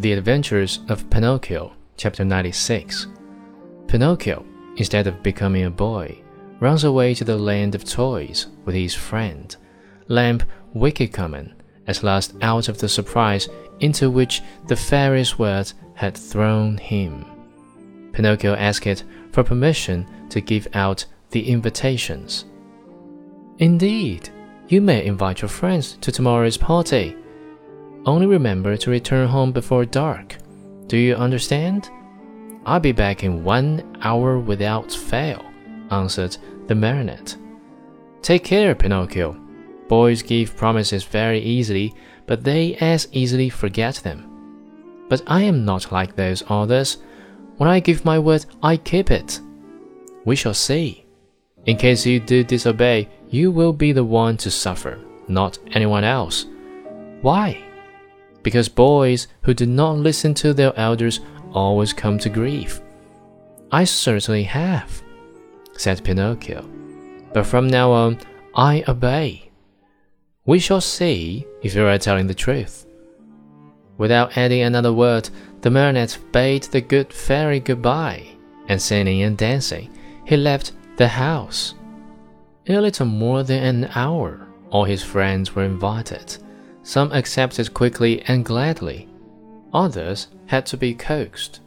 The Adventures of Pinocchio, chapter 96. Pinocchio, instead of becoming a boy, runs away to the land of toys with his friend, Lamp Wickycommon, at last out of the surprise into which the fairy's words had thrown him. Pinocchio asked for permission to give out the invitations. Indeed, you may invite your friends to tomorrow's party. Only remember to return home before dark. Do you understand? I'll be back in one hour without fail, answered the marionette. Take care, Pinocchio. Boys give promises very easily, but they as easily forget them. But I am not like those others. When I give my word, I keep it. We shall see. In case you do disobey, you will be the one to suffer, not anyone else. Why? Because boys who do not listen to their elders always come to grief. I certainly have, said Pinocchio. But from now on, I obey. We shall see if you are telling the truth. Without adding another word, the marionette bade the good fairy goodbye, and singing and dancing, he left the house. In a little more than an hour, all his friends were invited. Some accepted quickly and gladly. Others had to be coaxed.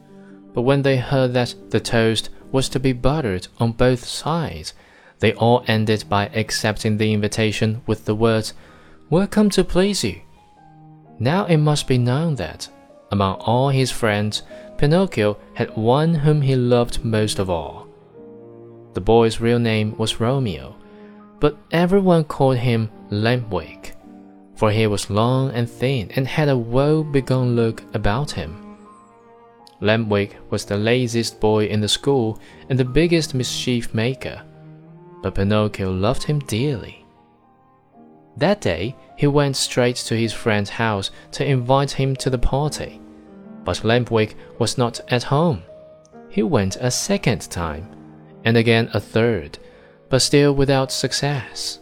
But when they heard that the toast was to be buttered on both sides, they all ended by accepting the invitation with the words, Welcome to please you. Now it must be known that, among all his friends, Pinocchio had one whom he loved most of all. The boy's real name was Romeo, but everyone called him Lampwick, for he was long and thin and had a woe-begone look about him. Lampwick was the laziest boy in the school and the biggest mischief maker, but Pinocchio loved him dearly. That day, he went straight to his friend's house to invite him to the party, but Lampwick was not at home. He went a second time, and again a third, but still without success.